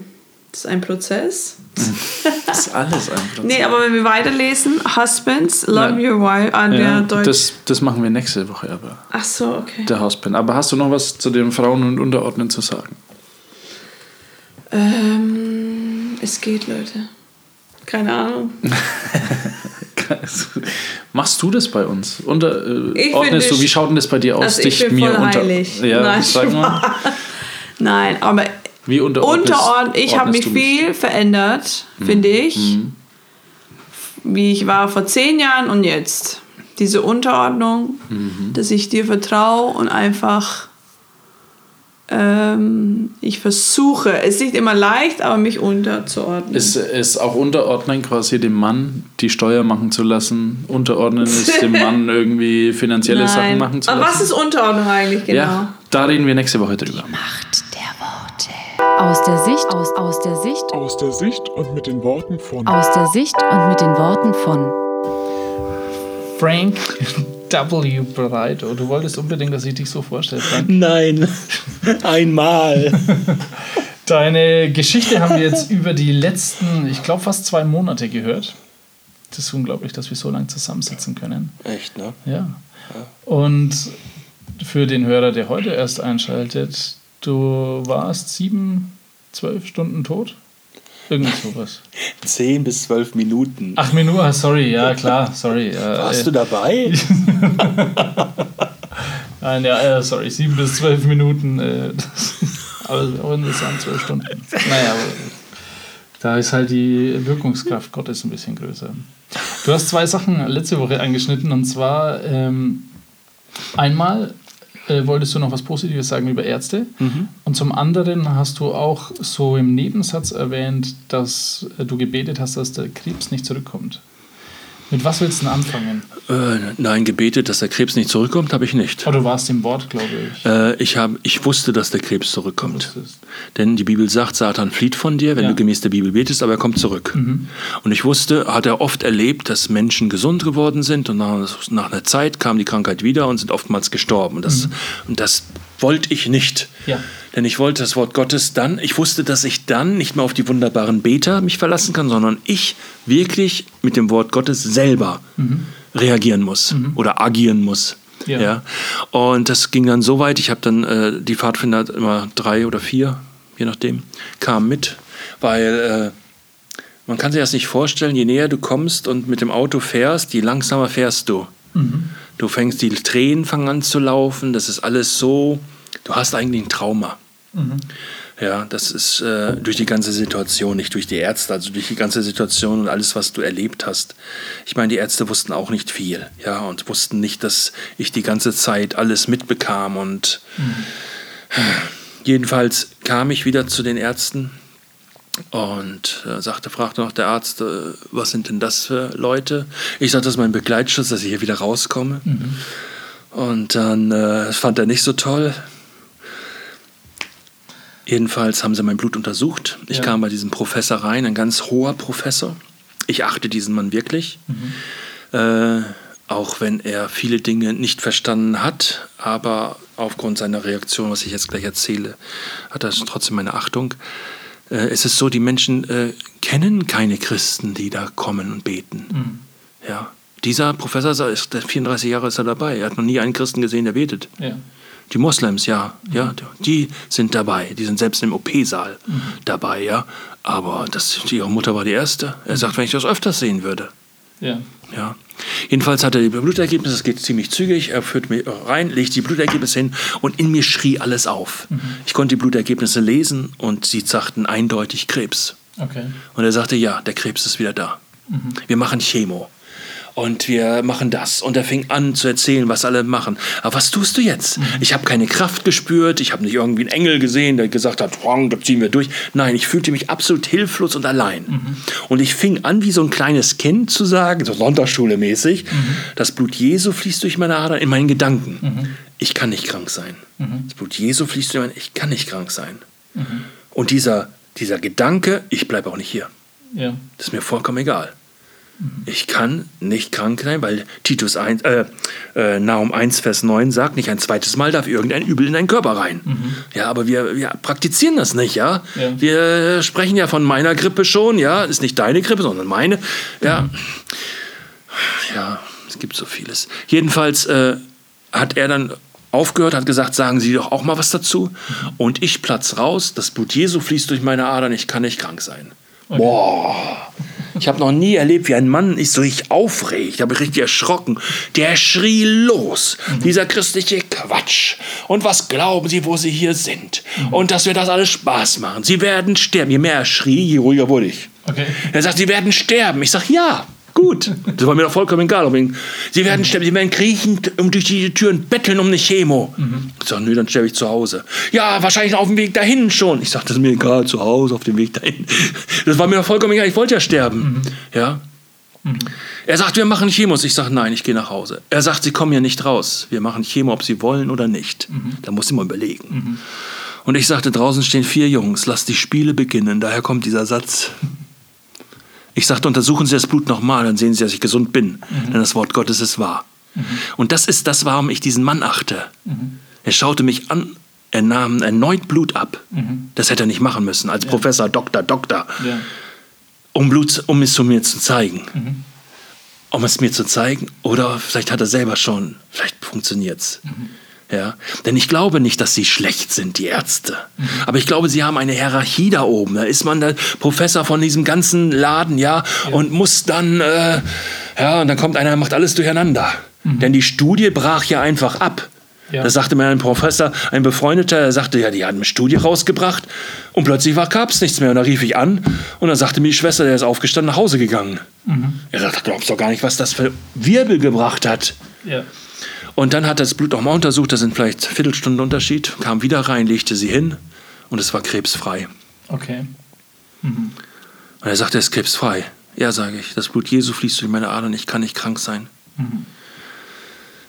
das ist ein Prozess. Das ist alles ein Prozess. Nee, aber wenn wir weiterlesen, Husbands, love Ja. your wife, an ja, der Deutsch. das, das machen wir nächste Woche aber, Ach so, okay. der Husband. Aber hast du noch was zu den Frauen und Unterordnen zu sagen? Ähm, es geht, Leute. Keine Ahnung. Machst du das bei uns? Unter, äh, ordnest du, wie sch- schaut denn das bei dir aus? Also ich bin voll heilig. Ja, Nein, sag mal. Nein, aber Wie unterordnest, Unterordnen. Ich habe mich viel verändert, finde ich. Wie ich war vor zehn Jahren und jetzt. Diese Unterordnung, Mhm. dass ich dir vertraue und einfach ähm, ich versuche, es ist nicht immer leicht, aber mich unterzuordnen. Ist, ist auch Unterordnen quasi dem Mann die Steuer machen zu lassen? Unterordnen ist dem Mann irgendwie finanzielle Sachen machen zu aber lassen? was ist Unterordnung eigentlich genau? Ja, da reden wir nächste Woche drüber. Macht der Worte. Aus der Sicht, aus, aus der Sicht, Aus der Sicht und mit den Worten von aus der Sicht und mit den Worten von Frank W. bereit. Oh, du wolltest unbedingt, dass ich dich so vorstelle, Frank. Nein, einmal. Deine Geschichte haben wir jetzt über die letzten, ich glaube, fast zwei Monate gehört. Das ist unglaublich, dass wir so lange zusammensitzen können. Echt, ne? Ja. Und für den Hörer, der heute erst einschaltet, du warst sieben, zwölf Stunden tot? Irgend sowas. 10 bis 12 Minuten. Ach, Minuten, sorry, ja klar, sorry. Äh, Warst äh, du dabei? Nein, ja, äh, sorry, sieben bis zwölf Minuten. Äh, das, aber auch interessant, zwölf Stunden. Naja, aber da ist halt die Wirkungskraft Gottes ein bisschen größer. Du hast zwei Sachen letzte Woche angeschnitten und zwar ähm, einmal äh, wolltest du noch was Positives sagen über Ärzte und zum anderen hast du auch so im Nebensatz erwähnt, dass du gebetet hast, dass der Krebs nicht zurückkommt. Mit was willst du denn anfangen? Äh, nein, gebetet, dass der Krebs nicht zurückkommt, habe ich nicht. Oh, du warst im Wort, glaube ich. Äh, ich, hab, ich wusste, dass der Krebs zurückkommt. Denn die Bibel sagt, Satan flieht von dir, wenn Ja. du gemäß der Bibel betest, aber er kommt zurück. Und ich wusste, hat er oft erlebt, dass Menschen gesund geworden sind und nach, nach einer Zeit kam die Krankheit wieder und sind oftmals gestorben. Und das, und das wollte ich nicht. Ja. Denn ich wollte das Wort Gottes dann, ich wusste, dass ich dann nicht mehr auf die wunderbaren Beter mich verlassen kann, sondern ich wirklich mit dem Wort Gottes selber reagieren muss oder agieren muss. Ja. Ja. Und das ging dann so weit, ich habe dann äh, die Pfadfinder immer drei oder vier, je nachdem, kamen mit, weil äh, man kann sich das nicht vorstellen, je näher du kommst und mit dem Auto fährst, je langsamer fährst du. Du fängst, die Tränen fangen an zu laufen, das ist alles so, du hast eigentlich ein Trauma. Ja, das ist äh, durch die ganze Situation, nicht durch die Ärzte, also durch die ganze Situation und alles, was du erlebt hast. Ich meine, die Ärzte wussten auch nicht viel, ja, und wussten nicht, dass ich die ganze Zeit alles mitbekam und jedenfalls kam ich wieder zu den Ärzten und äh, sagte, fragte noch der Arzt, äh, was sind denn das für Leute? Ich sagte, das ist mein Begleitschutz, dass ich hier wieder rauskomme. Und dann äh, fand er nicht so toll. Jedenfalls haben sie mein Blut untersucht. Ich Ja. kam bei diesem Professor rein, ein ganz hoher Professor. Ich achte diesen Mann wirklich. Äh, auch wenn er viele Dinge nicht verstanden hat, aber aufgrund seiner Reaktion, was ich jetzt gleich erzähle, hat er trotzdem meine Achtung. Äh, es ist so, die Menschen äh, kennen keine Christen, die da kommen und beten. Ja. Dieser Professor ist der 34 Jahre ist er dabei. Er hat noch nie einen Christen gesehen, der betet. Ja. Die Moslems, ja, ja, die sind dabei. Die sind selbst im OP-Saal dabei, ja. Aber das, ihre Mutter war die erste. Er sagt, wenn ich das öfters sehen würde. Ja. Ja. Jedenfalls hat er die Blutergebnisse, das geht ziemlich zügig. Er führt mich rein, legt die Blutergebnisse hin und in mir schrie alles auf. Ich konnte die Blutergebnisse lesen und sie sagten eindeutig Krebs. Okay. Und er sagte, ja, der Krebs ist wieder da. Wir machen Chemo. Und wir machen das. Und er fing an zu erzählen, was alle machen. Aber was tust du jetzt? Ich habe keine Kraft gespürt. Ich habe nicht irgendwie einen Engel gesehen, der gesagt hat, "Wrong, da ziehen wir durch. Nein, ich fühlte mich absolut hilflos und allein. Und ich fing an, wie so ein kleines Kind zu sagen, so Sonntagsschule mäßig, das Blut Jesu fließt durch meine Adern in meinen Gedanken. Ich kann nicht krank sein. Das Blut Jesu fließt durch meine Ich kann nicht krank sein. Und dieser, dieser Gedanke, ich bleibe auch nicht hier. Ja. Das ist mir vollkommen egal. Ich kann nicht krank sein, weil Titus 1, äh, äh, Nahum 1, Vers 9 sagt, nicht ein zweites Mal darf irgendein Übel in deinen Körper rein. Ja, aber wir, wir praktizieren das nicht, ja? Ja. Wir sprechen ja von meiner Grippe schon, ja? Ist nicht deine Grippe, sondern meine. Ja, ja es gibt so vieles. Jedenfalls äh, hat er dann aufgehört, hat gesagt, sagen Sie doch auch mal was dazu. Und ich platz raus, das Blut Jesu fließt durch meine Adern, ich kann nicht krank sein. Boah. Ich habe noch nie erlebt, wie ein Mann sich so richtig aufregt. Ich habe mich richtig erschrocken. Der schrie los. Dieser christliche Quatsch. Und was glauben Sie, wo Sie hier sind? Und dass wir das alles Spaß machen. Sie werden sterben. Je mehr er schrie, je ruhiger wurde ich. Okay. Er sagt, Sie werden sterben. Ich sage, ja. Gut, das war mir doch vollkommen egal. Sie werden sterben, Sie werden kriechen um durch die Türen, betteln um eine Chemo. Ich sage, nö, dann sterbe ich zu Hause. Ja, wahrscheinlich auf dem Weg dahin schon. Ich sage, das ist mir egal, zu Hause, auf dem Weg dahin. Das war mir doch vollkommen egal, ich wollte ja sterben. Ja. Er sagt, wir machen Chemos. Ich sage, nein, ich gehe nach Hause. Er sagt, Sie kommen hier nicht raus. Wir machen Chemo, ob Sie wollen oder nicht. Da muss ich mal überlegen. Und ich sagte, draußen stehen vier Jungs, lass die Spiele beginnen. Daher kommt dieser Satz. Ich sagte, untersuchen Sie das Blut nochmal, dann sehen Sie, dass ich gesund bin. Denn das Wort Gottes ist wahr. Und das ist das, warum ich diesen Mann achte. Er schaute mich an, er nahm erneut Blut ab. Das hätte er nicht machen müssen, als Professor, Doktor, Doktor. Ja. Um, Blut, um es zu mir zu zeigen. Um es mir zu zeigen. Oder vielleicht hat er selber schon, vielleicht funktioniert es. Ja? Denn ich glaube nicht, dass sie schlecht sind, die Ärzte. Aber ich glaube, sie haben eine Hierarchie da oben. Da ist man der Professor von diesem ganzen Laden, ja, und muss dann, äh, ja, und dann kommt einer, macht alles durcheinander. Denn die Studie brach ja einfach ab. Ja. Da sagte mir ein Professor, ein Befreundeter, der sagte, ja, die haben eine Studie rausgebracht und plötzlich gab es nichts mehr. Und da rief ich an und dann sagte mir die Schwester, der ist aufgestanden, nach Hause gegangen. Er sagte, glaubst doch gar nicht, was das für Wirbel gebracht hat. Ja. Und dann hat er das Blut nochmal untersucht, da sind vielleicht Viertelstunden Unterschied, kam wieder rein, legte sie hin und es war krebsfrei. Okay. Und er sagte, er ist krebsfrei. Ja, sage ich, das Blut Jesu fließt durch meine Adern, ich kann nicht krank sein.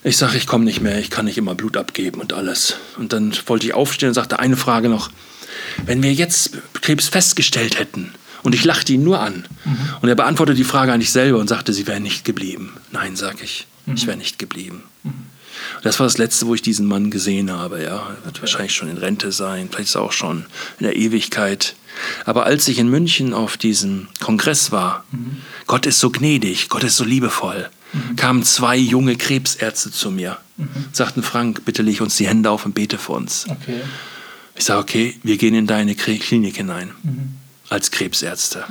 Ich sage, ich komme nicht mehr, ich kann nicht immer Blut abgeben und alles. Und dann wollte ich aufstehen und sagte, eine Frage noch. Wenn wir jetzt Krebs festgestellt hätten und ich lachte ihn nur an und er beantwortete die Frage eigentlich selber und sagte, sie wäre nicht geblieben. Nein, sage ich, ich wäre nicht geblieben. Das war das Letzte, wo ich diesen Mann gesehen habe. Ja, er wird wahrscheinlich schon in Rente sein, vielleicht ist er auch schon in der Ewigkeit. Aber als ich in München auf diesem Kongress war, Gott ist so gnädig, Gott ist so liebevoll, kamen zwei junge Krebsärzte zu mir, sagten, Frank, bitte leg uns die Hände auf und bete für uns. Okay. Ich sage, okay, wir gehen in deine Klinik hinein. Als Krebsärzte.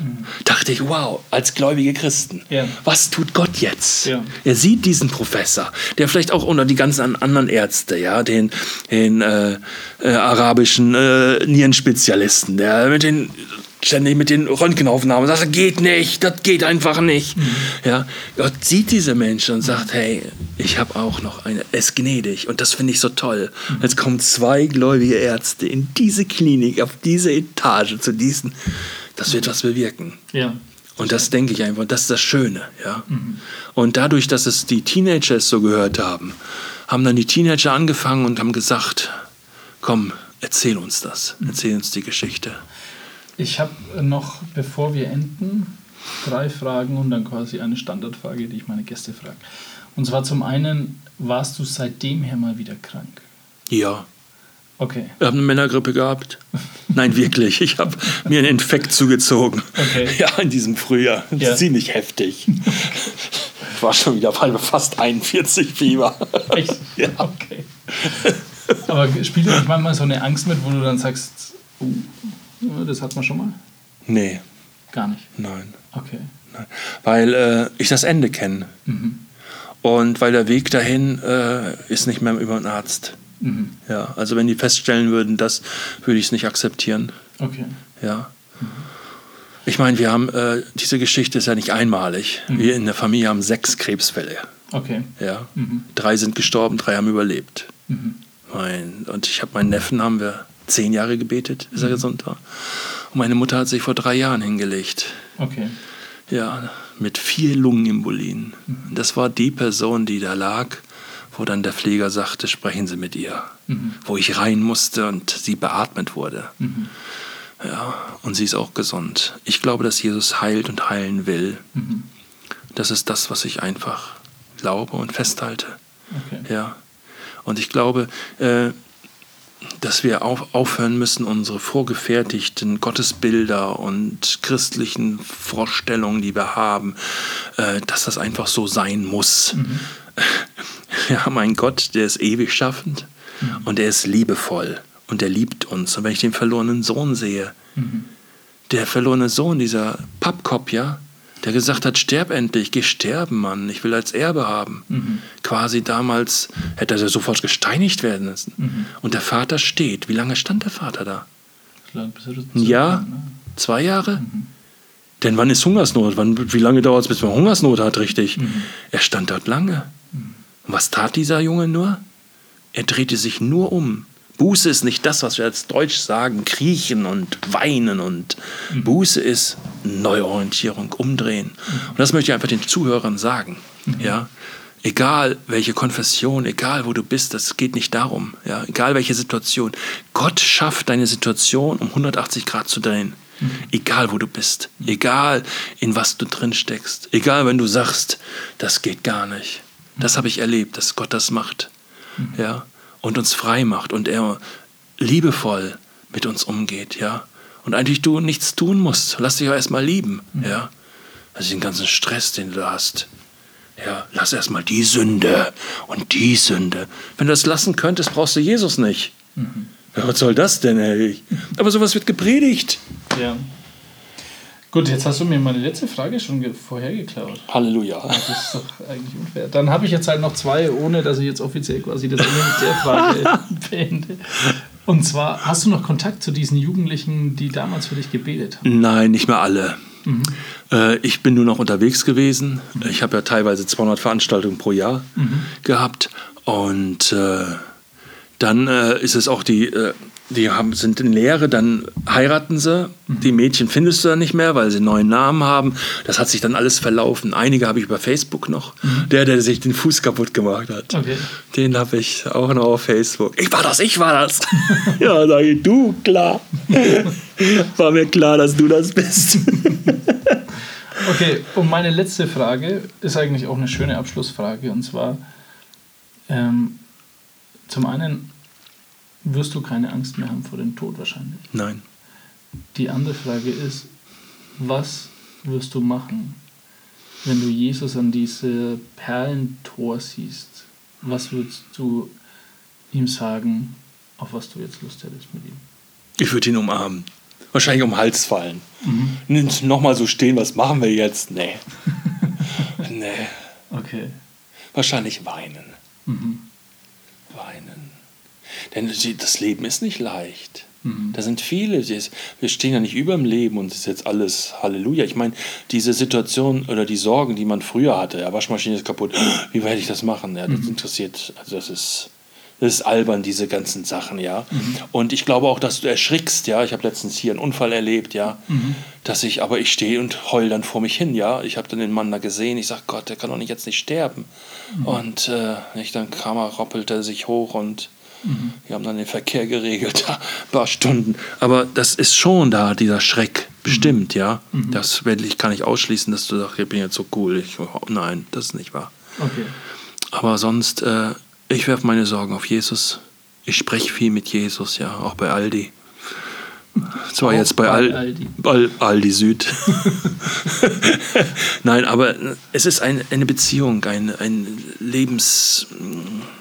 Dachte ich, wow, als gläubige Christen. Ja. Was tut Gott jetzt? Ja. Er sieht diesen Professor, der vielleicht auch unter die ganzen an- anderen Ärzte, ja, den, den äh, äh, arabischen äh, Nierenspezialisten, der mit den ständig mit den Röntgenaufnahmen sagt, das geht nicht, das geht einfach nicht. Ja, Gott sieht diese Menschen und sagt, hey, ich habe auch noch eine, ist gnädig und das finde ich so toll. Jetzt kommen zwei gläubige Ärzte in diese Klinik, auf diese Etage, zu diesen, das wird was bewirken. Ja. Und das denke ich einfach, das ist das Schöne. Ja? Und dadurch, dass es die Teenager es so gehört haben, haben dann die Teenager angefangen und haben gesagt, komm, erzähl uns das, erzähl uns die Geschichte. Ich habe noch, bevor wir enden, drei Fragen und dann quasi eine Standardfrage, die ich meine Gäste frage. Und zwar zum einen, warst du seitdem her mal wieder krank? Ja, Okay. ich habe eine Männergrippe gehabt. Nein, wirklich. Ich habe mir einen Infekt zugezogen. Okay. Ja, in diesem Frühjahr. Ja. Ziemlich heftig. Ich war schon wieder bei fast 41 Fieber. Echt? Ja. Okay. Aber spielt manchmal so eine Angst mit, wo du dann sagst, oh, das hat man schon mal? Nee, Gar nicht. nein. Okay. Nein. Weil äh, ich das Ende kenne. Und weil der Weg dahin äh, ist nicht mehr über einen Arzt. Ja, also wenn die feststellen würden, das würde ich es nicht akzeptieren. Okay. Ja. Ich meine, wir haben, äh, diese Geschichte ist ja nicht einmalig. Wir in der Familie haben sechs Krebsfälle. Okay. Ja. Drei sind gestorben, drei haben überlebt. Mein, und ich habe meinen Neffen, haben wir zehn Jahre gebetet, bis er gesund war. Und meine Mutter hat sich vor drei Jahren hingelegt. Okay. Ja, mit vier Lungenembolien. Das war die Person, die da lag, wo dann der Pfleger sagte, sprechen Sie mit ihr. Wo ich rein musste und sie beatmet wurde. Ja, und sie ist auch gesund. Ich glaube, dass Jesus heilt und heilen will. Das ist das, was ich einfach glaube und festhalte. Okay. Ja. Und ich glaube, äh, dass wir auf, aufhören müssen, unsere vorgefertigten Gottesbilder und christlichen Vorstellungen, die wir haben, äh, dass das einfach so sein muss. Wir haben einen Gott, der ist ewig schaffend und der ist liebevoll und der liebt uns. Und wenn ich den verlorenen Sohn sehe, der verlorene Sohn, dieser Pappkopf, ja, der gesagt hat, sterb endlich, geh sterben, Mann, ich will als Erbe haben. Mhm. Quasi damals hätte er sofort gesteinigt werden müssen. Mhm. Und der Vater steht. Wie lange stand der Vater da? Ein Jahr? ne? Zwei Jahre? Mhm. Denn wann ist Hungersnot? Wann, wie lange dauert es, bis man Hungersnot hat, richtig? Mhm. Er stand dort lange. Und was tat dieser Junge nur? Er drehte sich nur um. Buße ist nicht das, was wir als Deutsch sagen, kriechen und weinen und Buße ist Neuorientierung, umdrehen. Und das möchte ich einfach den Zuhörern sagen. Ja? Egal welche Konfession, egal wo du bist, das geht nicht darum. Ja? Egal welche Situation. Gott schafft deine Situation um 180 Grad zu drehen. Egal wo du bist. Egal in was du drin steckst. Egal wenn du sagst, das geht gar nicht. Das habe ich erlebt, dass Gott das macht. Ja? Und uns frei macht und er liebevoll mit uns umgeht. Ja? Und eigentlich du nichts tun musst. Lass dich auch erstmal lieben. Ja? Also den ganzen Stress, den du hast. Ja, lass erstmal die Sünde und die Sünde. Wenn du das lassen könntest, brauchst du Jesus nicht. Ja, was soll das denn, ey? Aber sowas wird gepredigt. Ja. Gut, jetzt hast du mir meine letzte Frage schon vorher geklaut. Halleluja. Das ist doch eigentlich unfair. Dann habe ich jetzt halt noch zwei, ohne dass ich jetzt offiziell quasi das Ende mit der Frage beende. Und zwar, hast du noch Kontakt zu diesen Jugendlichen, die damals für dich gebetet haben? Nein, nicht mehr alle. Äh, ich bin nur noch unterwegs gewesen. Ich habe ja teilweise 200 Veranstaltungen pro Jahr gehabt. Und äh, dann äh, ist es auch die, äh, die haben, sind in Lehre, dann heiraten sie. Die Mädchen findest du dann nicht mehr, weil sie einen neuen Namen haben. Das hat sich dann alles verlaufen. Einige habe ich über Facebook noch. Der, der sich den Fuß kaputt gemacht hat. Okay. Den habe ich auch noch auf Facebook. Ich war das, ich war das. ja, sage ich, du, klar. War mir klar, dass du das bist. Okay, und meine letzte Frage ist eigentlich auch eine schöne Abschlussfrage. Und zwar, ähm, zum einen wirst du keine Angst mehr haben vor dem Tod wahrscheinlich. Nein. Die andere Frage ist, was wirst du machen, wenn du Jesus an diese Perlentor siehst? Was würdest du ihm sagen, auf was du jetzt Lust hättest mit ihm? Ich würde ihn umarmen. Wahrscheinlich um den Hals fallen. Nicht Nochmal so stehen, was machen wir jetzt? Nee. nee. Okay. Wahrscheinlich weinen. Mhm. Weinen. Denn das Leben ist nicht leicht. Mhm. Da sind viele, wir stehen ja nicht über dem Leben und es ist jetzt alles Halleluja. Ich meine, diese Situation oder die Sorgen, die man früher hatte, ja, Waschmaschine ist kaputt, wie werde ich das machen? Ja, das Mhm. interessiert, also das ist, das ist albern, diese ganzen Sachen, ja. Mhm. Und ich glaube auch, dass du erschrickst, ja. Ich habe letztens hier einen Unfall erlebt, ja. Mhm. Dass ich, aber ich stehe und heul dann vor mich hin, ja. Ich habe dann den Mann da gesehen, ich sage, Gott, der kann doch nicht jetzt nicht sterben. Mhm. Und äh, ich, dann kam er, rappelte sich hoch und Mhm. wir haben dann den Verkehr geregelt, ein paar Stunden. Aber das ist schon da, dieser Schreck, bestimmt, ja. Mhm. Das ich, kann ich ausschließen, dass du sagst, ich bin jetzt so cool. Ich, nein, das ist nicht wahr. Okay. Aber sonst, äh, ich werfe meine Sorgen auf Jesus. Ich spreche viel mit Jesus, ja, auch bei Aldi. Zwar Auch jetzt bei, bei Al Aldi. Al Aldi Süd. Nein, aber es ist ein, eine Beziehung, ein, ein Lebens,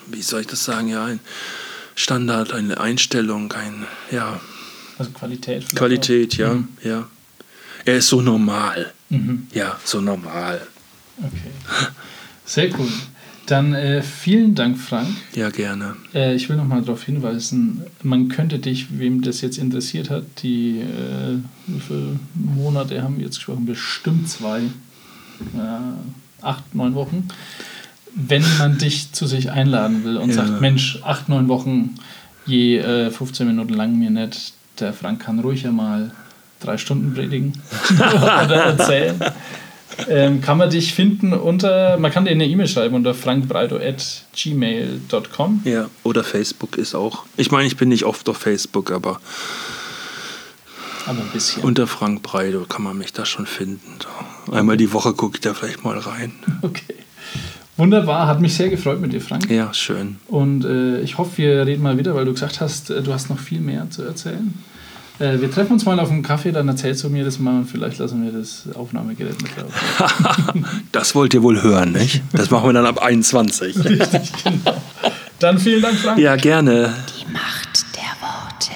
wie soll ich das sagen, ja, ein Standard, eine Einstellung, ein, ja, Also Qualität. vielleicht Qualität, ja, Mhm. ja. Er ist so normal, auch. Mhm. ja, so normal. Okay. Sehr cool. Dann äh, vielen Dank, Frank. Ja, gerne. Äh, ich will noch mal darauf hinweisen, man könnte dich, wem das jetzt interessiert hat, die äh, wie viele Monate haben wir jetzt gesprochen? Bestimmt zwei, äh, acht, neun Wochen. Wenn man dich zu sich einladen will und Ja. sagt, Mensch, acht, neun Wochen, je äh, 15 Minuten lang mir nicht, der Frank kann ruhig ja mal drei Stunden predigen oder erzählen. Ähm, kann man dich finden unter, man kann dir eine E-Mail schreiben unter frankbreido.gmail.com. Ja, oder Facebook ist auch. Ich meine, ich bin nicht oft auf Facebook, aber Aber ein bisschen. unter Frank Breido kann man mich da schon finden. Einmal die Woche gucke ich da vielleicht mal rein. Okay. Wunderbar, hat mich sehr gefreut mit dir, Frank. Ja, schön. Und äh, ich hoffe, wir reden mal wieder, weil du gesagt hast, äh, du hast noch viel mehr zu erzählen. Äh, wir treffen uns mal auf einen Kaffee, dann erzählst du mir das mal und vielleicht lassen wir das Aufnahmegerät mit drauf. Das wollt ihr wohl hören, nicht? Das machen wir dann ab 21. Dann vielen Dank, Frank. Ja, gerne. Die Macht der Worte.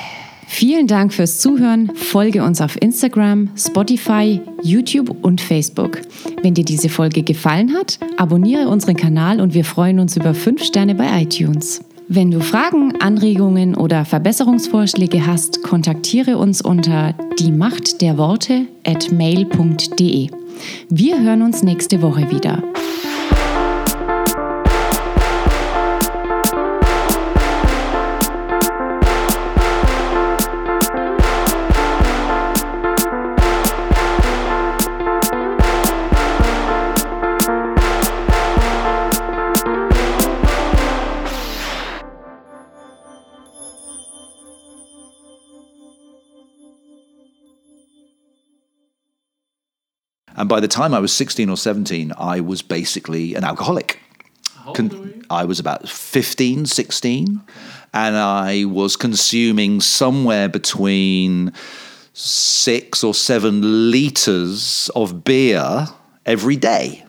Vielen Dank fürs Zuhören. Folge uns auf Instagram, Spotify, YouTube und Facebook. Wenn dir diese Folge gefallen hat, abonniere unseren Kanal und wir freuen uns über 5 Sterne bei iTunes. Wenn du Fragen, Anregungen oder Verbesserungsvorschläge hast, kontaktiere uns unter die Macht der Worte at mail.de. Wir hören uns nächste Woche wieder. And by the time I was 16 or 17, I was basically an alcoholic. Con- I was about 15, 16, and I was consuming somewhere between six or seven liters of beer every day.